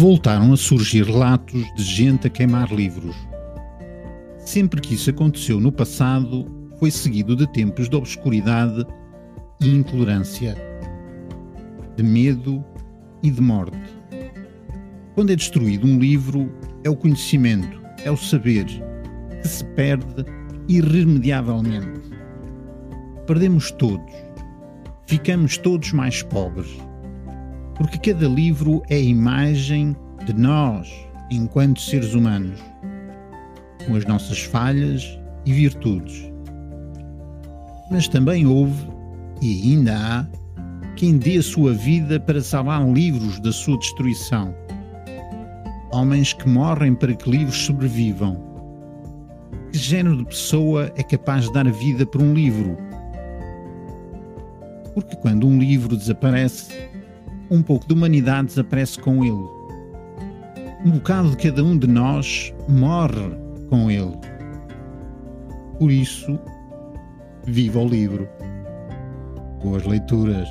voltaram a surgir relatos de gente a queimar livros. Sempre que isso aconteceu no passado, foi seguido de tempos de obscuridade e intolerância, de medo e de morte. Quando é destruído um livro, é o conhecimento, é o saber, que se perde irremediavelmente. Perdemos todos, ficamos todos mais pobres porque cada livro é a imagem de nós enquanto seres humanos, com as nossas falhas e virtudes. Mas também houve, e ainda há, quem dê a sua vida para salvar livros da sua destruição. Homens que morrem para que livros sobrevivam. Que género de pessoa é capaz de dar a vida por um livro? Porque quando um livro desaparece, um pouco de humanidade desaparece com ele. Um bocado de cada um de nós morre com ele. Por isso, viva o livro. Boas leituras.